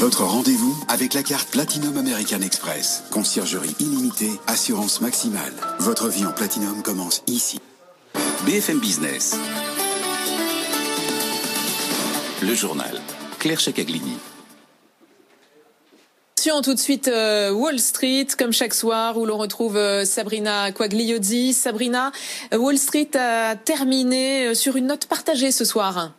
Votre rendez-vous avec la carte Platinum American Express. Conciergerie illimitée, assurance maximale. Votre vie en Platinum commence ici. BFM Business. Le journal. Claire Checaglini. Tout de suite euh, Wall Street, comme chaque soir, où l'on retrouve euh, Sabrina Quagliozzi. Sabrina, euh, Wall Street a terminé sur une note partagée ce soir.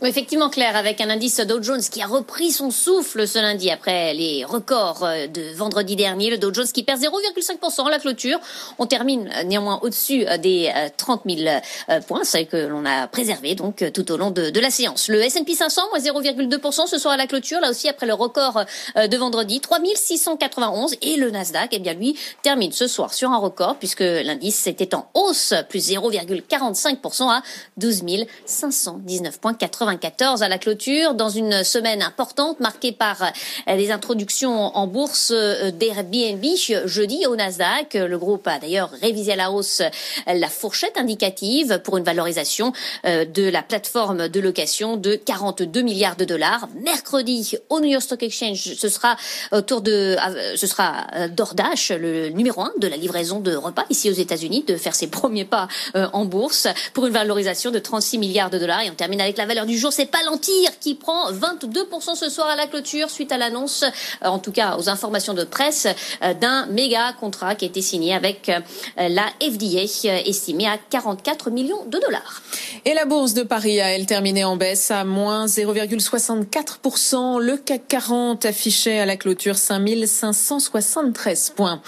Effectivement, Claire, avec un indice Dow Jones qui a repris son souffle ce lundi après les records euh, de vendredi dernier. Le Dow Jones qui perd 0,5% à la clôture. On termine euh, néanmoins au-dessus euh, des 30 000 points, c'est que l'on a préservé donc tout au long de, de la séance. Le S&P 500, moins 0,2% ce soir à la clôture, là aussi après le record de vendredi, 3691. Et le Nasdaq, eh bien lui, termine ce soir sur un record puisque l'indice était en hausse, plus 0,45% à 12 519,80 à la clôture, dans une semaine importante marquée par euh, les introductions en bourse euh, d'Airbnb jeudi au Nasdaq. Le groupe a d'ailleurs révisé à la hausse euh, la fourchette indicative pour une valorisation de la plateforme de location de 42 milliards de dollars. Mercredi, au New York Stock Exchange, ce sera autour de, ce sera DoorDash, le numéro un de la livraison de repas ici aux États-Unis, de faire ses premiers pas en bourse pour une valorisation de 36 milliards de dollars. Et on termine avec la valeur du jour, c'est Palantir qui prend 22% ce soir à la clôture suite à l'annonce, euh, en tout cas aux informations de presse, euh, d'un méga contrat qui a été signé avec euh, la FDA, estimé à 44 millions de dollars. Et la bourse de Paris a, elle, terminé en baisse à moins 0,64%. Le CAC 40 affichait à la clôture 5573 points.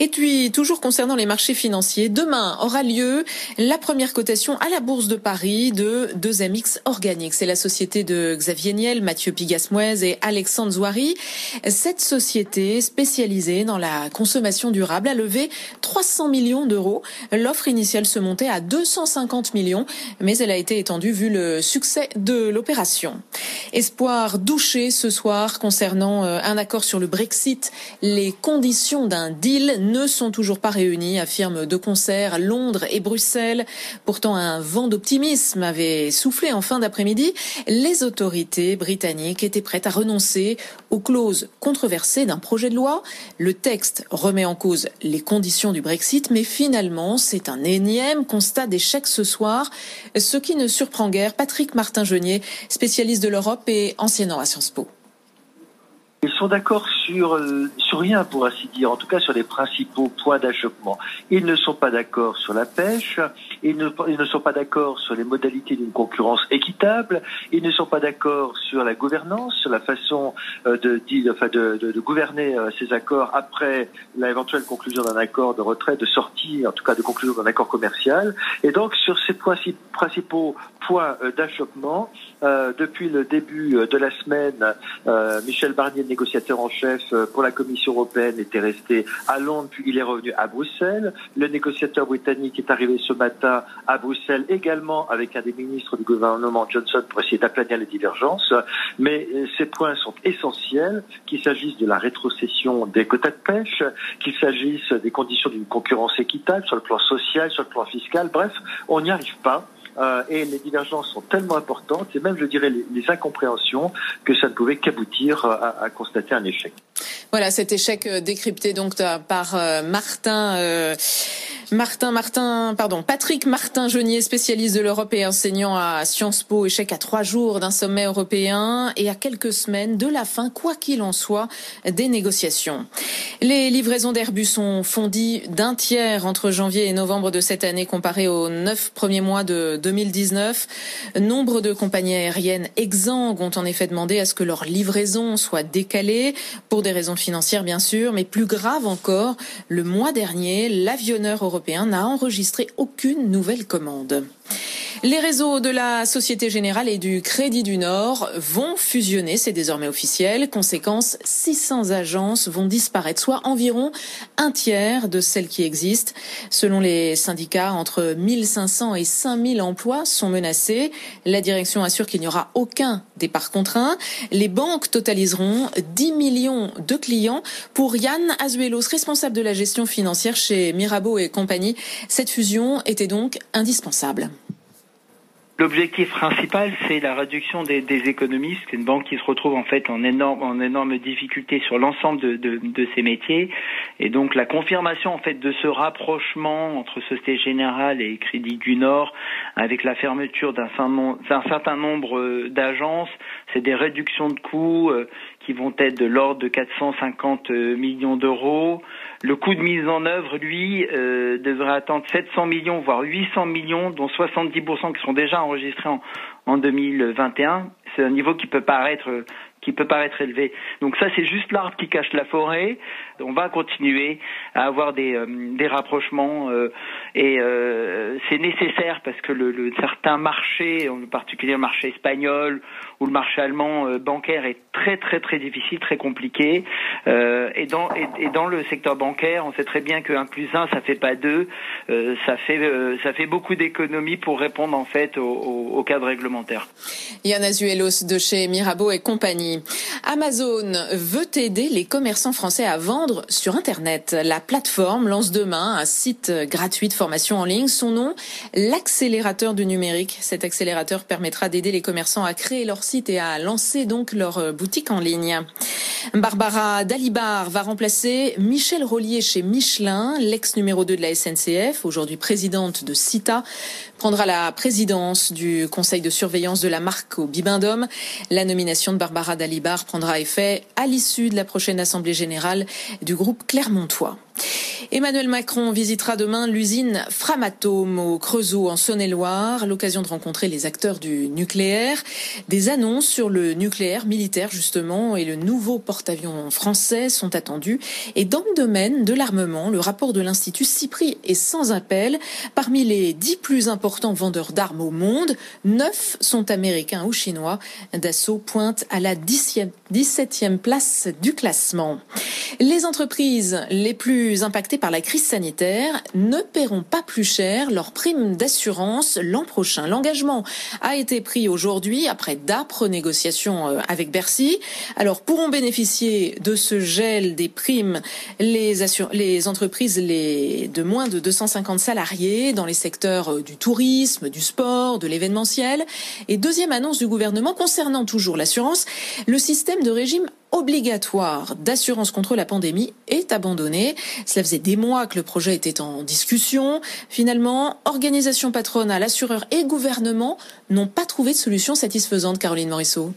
Et puis, toujours concernant les marchés financiers, demain aura lieu la première cotation à la bourse de Paris de 2MX C'est la société de Xavier Niel, Mathieu Pigasmouez et Alexandre Zouari. Cette société spécialisée dans la consommation durable a levé 300 millions d'euros. L'offre initiale se montait à 250 millions, mais elle a été étendue vu le succès de l'opération. Espoir douché ce soir concernant euh, un accord sur le Brexit. Les conditions d'un deal ne sont toujours pas réunies, affirment de concert Londres et Bruxelles. Pourtant, un vent d'optimisme avait soufflé en fin d'après-midi les autorités britanniques étaient prêtes à renoncer aux clauses controversées d'un projet de loi. Le texte remet en cause les conditions du Brexit, mais finalement, c'est un énième constat d'échec ce soir, ce qui ne surprend guère Patrick Martin-Genier, spécialiste de l'Europe et enseignant à Sciences Po. Sont d'accord sur, euh, sur rien, pour ainsi dire, en tout cas sur les principaux points d'achoppement. Ils ne sont pas d'accord sur la pêche, ils ne, ils ne sont pas d'accord sur les modalités d'une concurrence équitable, ils ne sont pas d'accord sur la gouvernance, sur la façon euh, de, de, gouverner euh, ces accords après l'éventuelle conclusion d'un accord de retrait, de sortie, en tout cas de conclusion d'un accord commercial. Et donc sur ces principaux points d'achoppement, depuis le début de la semaine, Michel Barnier négociateur en chef euh, pour la Commission européenne était resté à Londres, puis il est revenu à Bruxelles. Le négociateur britannique est arrivé ce matin à Bruxelles également avec un des ministres du gouvernement Johnson pour essayer d'aplanir les divergences. Mais euh, ces points sont essentiels, qu'il s'agisse de la rétrocession des quotas de pêche, qu'il s'agisse des conditions d'une concurrence équitable sur le plan social, sur le plan fiscal. Bref, on n'y arrive pas. Euh, et les divergences sont tellement importantes, et même, je dirais, les, incompréhensions, que ça ne pouvait qu'aboutir à, à, constater un échec. Voilà, cet échec euh, décrypté donc par euh, Martin. Martin, pardon, Patrick Martin Genier, spécialiste de l'Europe et enseignant à Sciences Po, échec à trois jours d'un sommet européen et à quelques semaines de la fin, quoi qu'il en soit, des négociations. Les livraisons d'Airbus ont fondi d'un tiers entre janvier et novembre de cette année comparé aux neuf premiers mois de 2019. Nombre de compagnies aériennes exsangues ont en effet demandé à ce que leur livraison soit décalée pour des raisons financières bien sûr, mais plus grave encore, le mois dernier, l'avionneur européen n'a enregistré aucune nouvelle commande. Les réseaux de la Société Générale et du Crédit du Nord vont fusionner, c'est désormais officiel. Conséquence, 600 agences vont disparaître, soit environ un tiers de celles qui existent. Selon les syndicats, entre 1500 et 5000 emplois sont menacés. La direction assure qu'il n'y aura aucun départ contraint. Les banques totaliseront 10 millions de clients. Pour Yann Azuelos, responsable de la gestion financière chez Mirabeau et compagnie, cette fusion était donc indispensable. L'objectif principal, c'est la réduction des, des, économies. C'est une banque qui se retrouve en fait en énorme, en énorme difficulté sur l'ensemble de, de, ses métiers. Et donc la confirmation en fait de ce rapprochement entre Société Générale et Crédit du Nord, avec la fermeture d'un certain nombre euh, d'agences, c'est des réductions de coûts euh, qui vont être de l'ordre de 450 euh, millions d'euros. Le coût de mise en œuvre, lui, euh, devrait atteindre 700 millions, voire 800 millions, dont 70% qui sont déjà enregistrés en, en 2021. C'est un niveau qui peut paraître qui peut paraître élevé. Donc ça, c'est juste l'arbre qui cache la forêt. On va continuer à avoir des, euh, des rapprochements euh, et euh, c'est nécessaire parce que le, le, en particulier le marché espagnol ou le marché allemand bancaire est très très très difficile, très compliqué. et, dans, et, dans le secteur bancaire, on sait très bien que 1 plus 1, ça fait pas 2. ça, fait, ça fait beaucoup d'économies pour répondre en fait au, au, au cadre réglementaire. Yann Azuelos de chez Mirabeau et compagnie. Amazon veut aider les commerçants français à vendre sur Internet. La plateforme lance demain un site gratuit de formation en ligne. Son nom, l'accélérateur du numérique. Cet accélérateur permettra d'aider les commerçants à créer leur site et à lancer donc leur boutique en ligne. Barbara Dalibar va remplacer Michel Rollier chez Michelin, l'ex numéro 2 de la SNCF, aujourd'hui présidente de CITA, prendra la présidence du conseil de surveillance de la marque au Bibendum. La nomination de Barbara Dalibar prendra effet à l'issue de la prochaine assemblée générale du groupe Clermontois. Emmanuel Macron visitera demain l'usine Framatome au Creusot en Saône-et-Loire, l'occasion de rencontrer les acteurs du nucléaire. Des annonces sur le nucléaire militaire justement et le nouveau porte-avions français sont attendues. Et dans le domaine de l'armement, le rapport de l'Institut Cypri est sans appel. Parmi les dix plus importants vendeurs d'armes au monde, neuf sont américains ou chinois. Dassault pointe à la 17e place du classement. Les entreprises les plus impactées par la crise sanitaire ne paieront pas plus cher leurs primes d'assurance l'an prochain. L'engagement a été pris aujourd'hui après d'âpres négociations euh, avec Bercy. Alors pourront bénéficier de ce gel des primes les, les entreprises les de moins de 250 salariés dans les secteurs euh, du tourisme, du sport, de l'événementiel. Et deuxième annonce du gouvernement concernant toujours l'assurance, le système de régime obligatoire d'assurance contre la pandémie est abandonné. Cela faisait des mois que le projet était en discussion. Finalement, organisation patronale, assureurs et gouvernement n'ont pas trouvé de solution satisfaisante, Caroline Morisseau.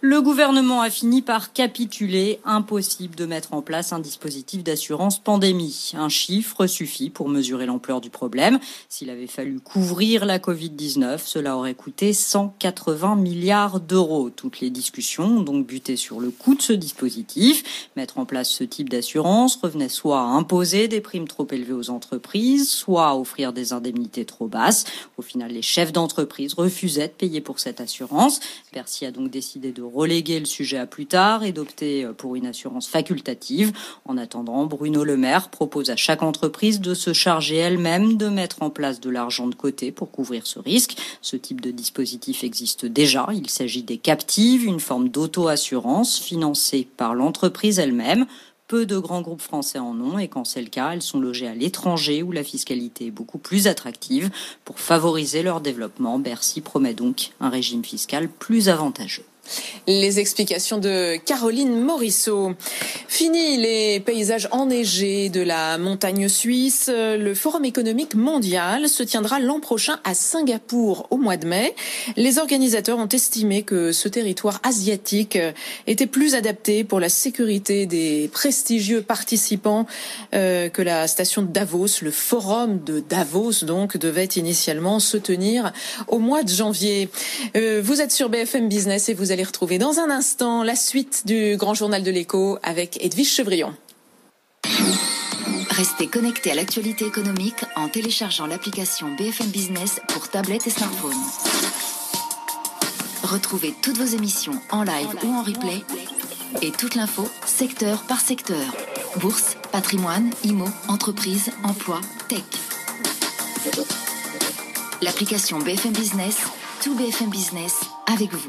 Le gouvernement a fini par capituler. Impossible de mettre en place un dispositif d'assurance pandémie. Un chiffre suffit pour mesurer l'ampleur du problème. S'il avait fallu couvrir la Covid-19, cela aurait coûté 180 milliards d'euros. Toutes les discussions ont donc buté sur le coût de ce dispositif. Mettre en place ce type d'assurance revenait soit à imposer des primes trop élevées aux entreprises, soit à offrir des indemnités trop basses. Au final, les chefs d'entreprise refusaient de payer pour cette assurance. Bercy a donc décidé de reléguer le sujet à plus tard et d'opter euh, pour une assurance facultative. En attendant, Bruno Le Maire propose à chaque entreprise de se charger elle-même de mettre en place de l'argent de côté pour couvrir ce risque. Ce type de dispositif existe déjà. Il s'agit des captives, une forme d'auto-assurance financée par l'entreprise elle-même. Peu de grands groupes français en ont et quand c'est le cas, elles sont logées à l'étranger où la fiscalité est beaucoup plus attractive. Pour favoriser leur développement, Bercy promet donc un régime fiscal plus avantageux. Les explications de Caroline Morisseau. Fini les paysages enneigés de la montagne suisse. Le Forum économique mondial se tiendra l'an prochain à Singapour au mois de mai. Les organisateurs ont estimé que ce territoire asiatique était plus adapté pour la sécurité des prestigieux participants euh, que la station de Davos. Le Forum de Davos, donc, devait initialement se tenir au mois de janvier. Euh, vous êtes sur BFM Business et vous allez retrouver dans un instant la suite du grand journal de l'écho avec Edwige Chevrillon. Restez connectés à l'actualité économique en téléchargeant l'application BFM Business pour tablette et smartphone. Retrouvez toutes vos émissions en live ou en replay et toute l'info secteur par secteur. Bourse, patrimoine, IMO, entreprise, emploi, tech. L'application BFM Business, tout BFM Business avec vous.